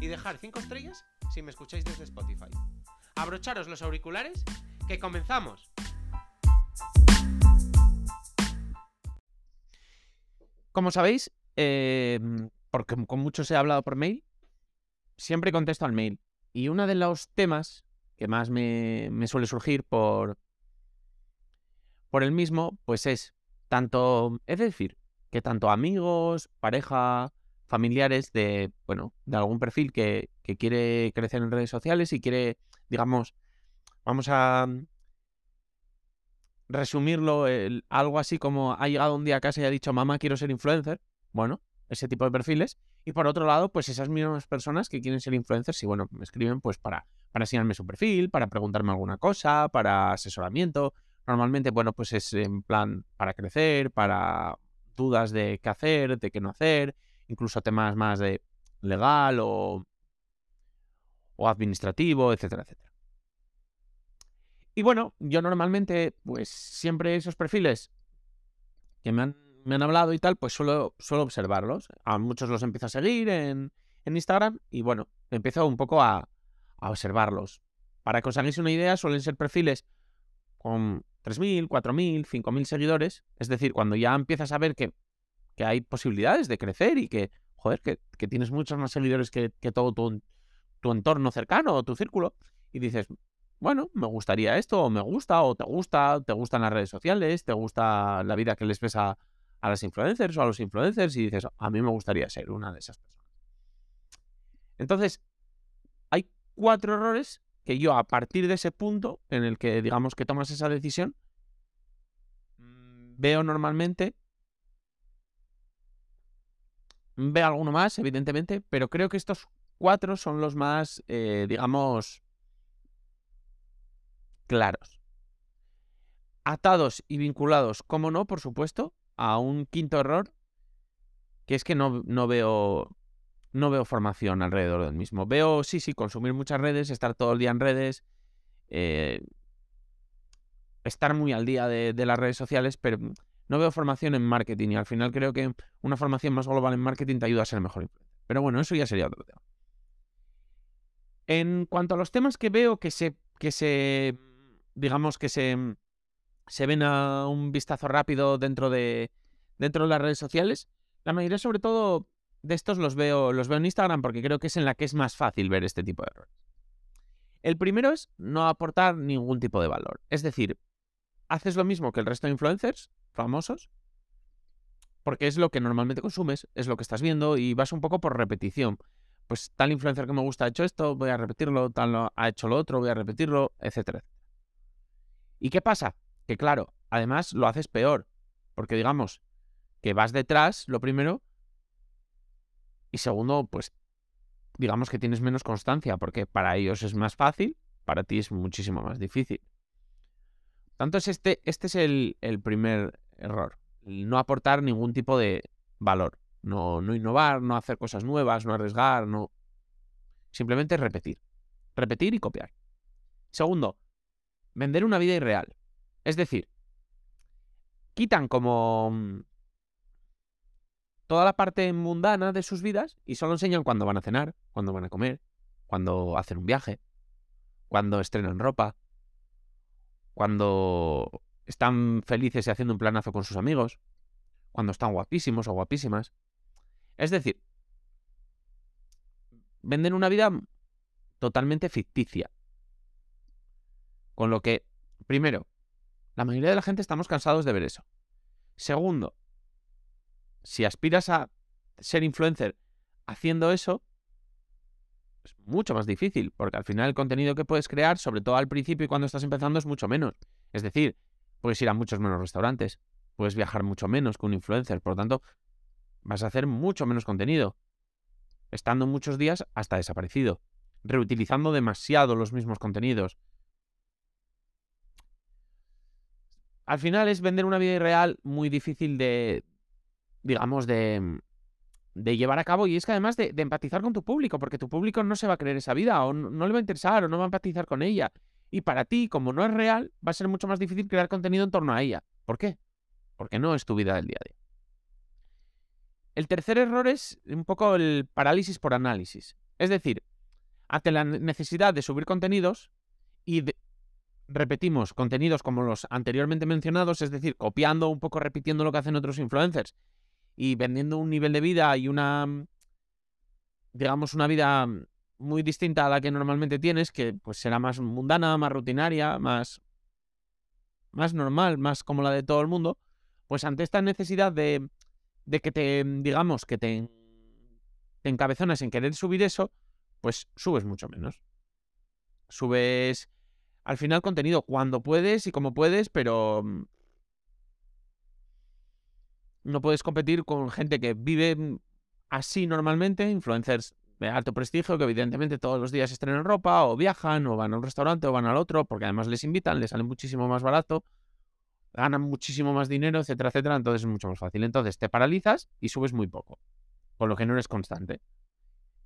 y dejar 5 estrellas si me escucháis desde Spotify. Abrocharos los auriculares, que comenzamos. Como sabéis, eh, porque con muchos he hablado por mail, siempre contesto al mail. Y uno de los temas que más me, me suele surgir por, por el mismo, pues es tanto, es decir, que tanto amigos, pareja, familiares de, bueno, de algún perfil que, que quiere crecer en redes sociales y quiere, digamos, vamos a resumirlo, el- algo así como ha llegado un día a casa y ha dicho, mamá, quiero ser influencer. Bueno, ese tipo de perfiles. Y por otro lado, pues esas mismas personas que quieren ser influencers y bueno, me escriben pues para, para enseñarme su perfil, para preguntarme alguna cosa, para asesoramiento. Normalmente, bueno, pues es en plan para crecer, para dudas de qué hacer, de qué no hacer, incluso temas más de legal o, o administrativo, etcétera, etcétera. Y bueno, yo normalmente, pues siempre esos perfiles que me han, me han hablado y tal, pues suelo, suelo observarlos. A muchos los empiezo a seguir en, en Instagram y bueno, empiezo un poco a, a observarlos. Para que os hagáis una idea, suelen ser perfiles con 3.000, 4.000, 5.000 seguidores. Es decir, cuando ya empiezas a ver que, que hay posibilidades de crecer y que, joder, que, tienes muchos más seguidores que, todo tu, entorno cercano o tu círculo. Y dices, bueno, me gustaría esto, o me gusta, o te gusta, te gustan las redes sociales, te gusta la vida que les ves a, a las influencers o a los influencers, y dices, a mí me gustaría ser una de esas personas. Entonces, hay cuatro errores que yo, a partir de ese punto en el que digamos que tomas esa decisión, mm, veo normalmente. Veo alguno más, evidentemente, pero creo que estos cuatro son los más, eh, digamos, claros. Atados y vinculados, como no, por supuesto, a un quinto error, que es que no, no veo no veo formación alrededor del mismo. Veo, sí, sí, consumir muchas redes, estar todo el día en redes, eh, estar muy al día de las redes sociales, pero no veo formación en marketing y al final creo que una formación más global en marketing te ayuda a ser mejor. Pero bueno, eso ya sería otro tema. En cuanto a los temas que veo que se, que se digamos que se, se ven a un vistazo rápido dentro de, dentro de las redes sociales, la mayoría sobre todo de estos los veo, los veo en Instagram porque creo que es en la que es más fácil ver este tipo de errores. El primero es no aportar ningún tipo de valor. Es decir, haces lo mismo que el resto de influencers famosos, porque es lo que normalmente consumes, es lo que estás viendo y vas un poco por repetición. Pues tal influencer que me gusta ha hecho esto, voy a repetirlo, tal ha hecho lo otro, voy a repetirlo, etcétera. ¿Y qué pasa? Que claro, además lo haces peor, porque digamos que vas detrás, lo primero, y segundo, pues digamos que tienes menos constancia, porque para ellos es más fácil, para ti es muchísimo más difícil. Tanto es este, este es el, el primer error, no aportar ningún tipo de valor, no, no innovar, no hacer cosas nuevas, no arriesgar, no... Simplemente repetir, repetir y copiar. Segundo, vender una vida irreal. Es decir, quitan como mm, toda la parte mundana de sus vidas y solo enseñan cuando van a cenar, cuando van a comer, cuando hacen un viaje, cuando estrenan ropa, cuando están felices y haciendo un planazo con sus amigos, cuando están guapísimos o guapísimas. Es decir, venden una vida totalmente ficticia. Con lo que, primero, la mayoría de la gente estamos cansados de ver eso. Segundo, si aspiras a ser influencer haciendo eso, es mucho más difícil, porque al final el contenido que puedes crear, sobre todo al principio y cuando estás empezando, es mucho menos. Es decir, puedes ir a muchos menos restaurantes, puedes viajar mucho menos que un influencer, por lo tanto, vas a hacer mucho menos contenido, estando muchos días hasta desaparecido. reutilizando demasiado los mismos contenidos. Al final es vender una vida irreal muy difícil de, digamos, de, de llevar a cabo y es que además de, empatizar con tu público, porque tu público no se va a creer esa vida o no, le va a interesar o no va a empatizar con ella. Y para ti, como no es real, va a ser mucho más difícil crear contenido en torno a ella. ¿Por qué? Porque no es tu vida del día a día. El tercer error es un poco el parálisis por análisis. Es decir, ante la necesidad de subir contenidos y repetimos contenidos como los anteriormente mencionados, es decir, copiando un poco, repitiendo lo que hacen otros influencers y vendiendo un nivel de vida y una, digamos, una vida muy distinta a la que normalmente tienes, que pues será más mundana, más rutinaria, más, más normal, más como la de todo el mundo, pues ante esta necesidad de, de que te, mm, digamos, que te, te encabezonas en querer subir eso, pues subes mucho menos. Subes al final contenido cuando puedes y como puedes, pero no puedes competir con gente que vive mm, así normalmente, influencers de alto prestigio, que evidentemente todos los días estrenan ropa, o viajan, o van a un restaurante, o van al otro, porque además les invitan, les sale muchísimo más barato, ganan muchísimo más dinero, etcétera, etcétera, entonces es mucho más fácil. Entonces te paralizas y subes muy poco, con lo que no eres constante.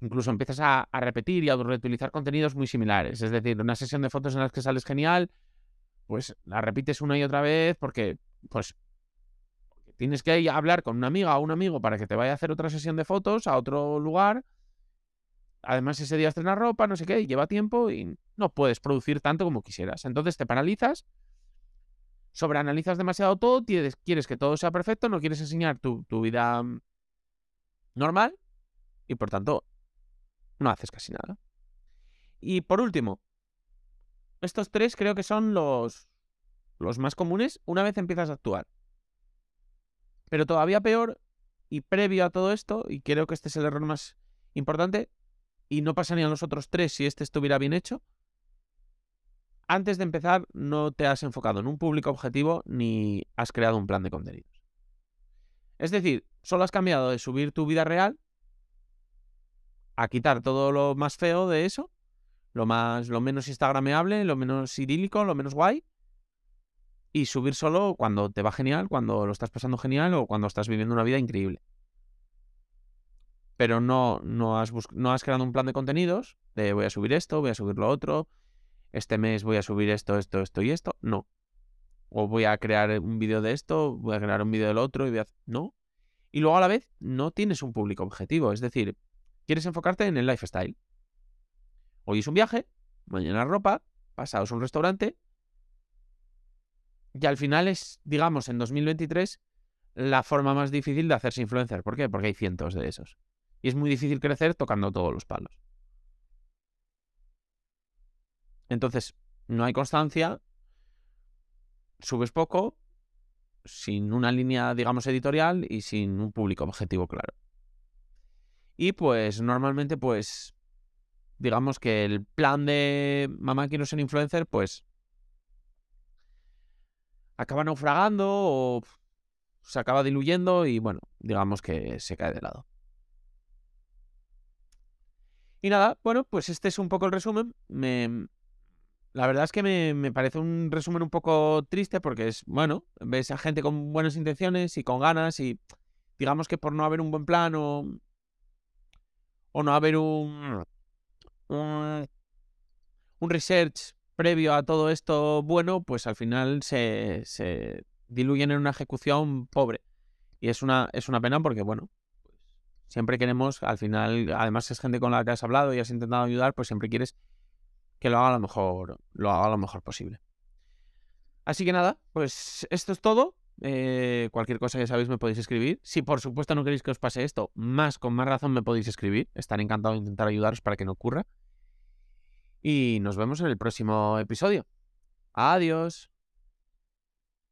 Incluso empiezas a, repetir y a reutilizar contenidos muy similares. Es decir, una sesión de fotos en las que sales genial, pues la repites una y otra vez porque, pues, Tienes que hablar con una amiga o un amigo para que te vaya a hacer otra sesión de fotos a otro lugar. Además, ese día estrenas ropa, no sé qué, y lleva tiempo y no puedes producir tanto como quisieras. Entonces te paralizas, sobreanalizas demasiado todo, quieres, que todo sea perfecto, no quieres enseñar tu, tu vida mm, normal y por tanto no haces casi nada. Y por último, estos tres creo que son los, los más comunes una vez empiezas a actuar. Pero todavía peor, y previo a todo esto, y creo que este es el error más importante, y no pasarían los otros tres si este estuviera bien hecho, antes de empezar no te has enfocado en un público objetivo ni has creado un plan de contenidos. Es decir, solo has cambiado de subir tu vida real a quitar todo lo más feo de eso, lo más lo menos instagrameable, lo menos idílico, lo menos guay y subir solo cuando te va genial, cuando lo estás pasando genial o cuando estás viviendo una vida increíble. Pero no, no, has, no has creado un plan de contenidos de voy a subir esto, voy a subir lo otro, este mes voy a subir esto, esto, esto y esto. No. O voy a crear un vídeo de esto, voy a crear un vídeo del otro y voy a... No. Y luego a la vez no tienes un público objetivo. Es decir, quieres enfocarte en el lifestyle. Hoy es un viaje, mañana ropa, pasado es un restaurante y al final es, digamos, en 2023 la forma más difícil de hacerse influencer. ¿Por qué? Porque hay cientos de esos. Y es muy difícil crecer tocando todos los palos. Entonces, no hay constancia, subes poco, sin una línea, digamos, editorial y sin un público objetivo claro. Y pues normalmente, pues, digamos que el plan de mamá quiero ser influencer, pues acaba naufragando o se acaba diluyendo y bueno, digamos que se cae de lado. Y nada, bueno, pues este es un poco el resumen. Me, la verdad es que me, me, parece un resumen un poco triste porque es, bueno, ves a gente con buenas intenciones y con ganas y digamos que por no haber un buen plan o, o no haber un, un, un research previo a todo esto bueno, pues al final se, diluyen en una ejecución pobre. Y es una, es una pena porque, bueno, siempre queremos, al final, además es gente con la que has hablado y has intentado ayudar, pues siempre quieres que lo haga lo mejor, lo haga lo mejor posible. Así que nada, pues esto es todo. Eh, cualquier cosa que sabéis me podéis escribir. Si por supuesto no queréis que os pase esto, más con más razón me podéis escribir. Estaré encantado de intentar ayudaros para que no ocurra y nos vemos en el próximo episodio. Adiós.